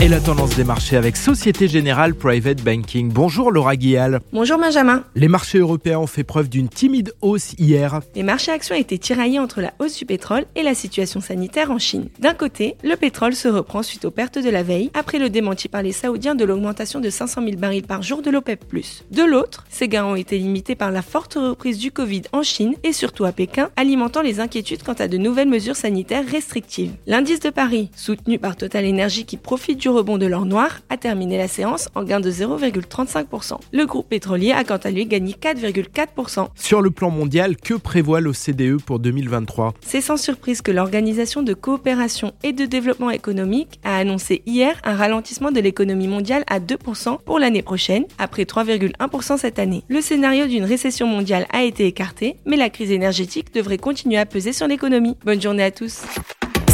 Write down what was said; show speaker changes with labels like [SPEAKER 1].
[SPEAKER 1] Et la tendance des marchés avec Société Générale Private Banking. Bonjour Laura Guial.
[SPEAKER 2] Bonjour Benjamin.
[SPEAKER 1] Les marchés européens ont fait preuve d'une timide hausse hier.
[SPEAKER 2] Les marchés actions étaient tiraillés entre la hausse du pétrole et la situation sanitaire en Chine. D'un côté, le pétrole se reprend suite aux pertes de la veille, après le démenti par les Saoudiens de l'augmentation de 500 000 barils par jour de l'OPEP+. De l'autre, ces gains ont été limités par la forte reprise du Covid en Chine et surtout à Pékin, alimentant les inquiétudes quant à de nouvelles mesures sanitaires restrictives. L'indice de Paris, soutenu par Total Energy qui profite du rebond de l'or noir a terminé la séance en gain de 0,35%. Le groupe pétrolier a quant à lui gagné 4,4%.
[SPEAKER 1] Sur le plan mondial, que prévoit l'OCDE pour 2023
[SPEAKER 2] C'est sans surprise que l'Organisation de coopération et de développement économique a annoncé hier un ralentissement de l'économie mondiale à 2% pour l'année prochaine, après 3,1% cette année. Le scénario d'une récession mondiale a été écarté, mais la crise énergétique devrait continuer à peser sur l'économie. Bonne journée à tous.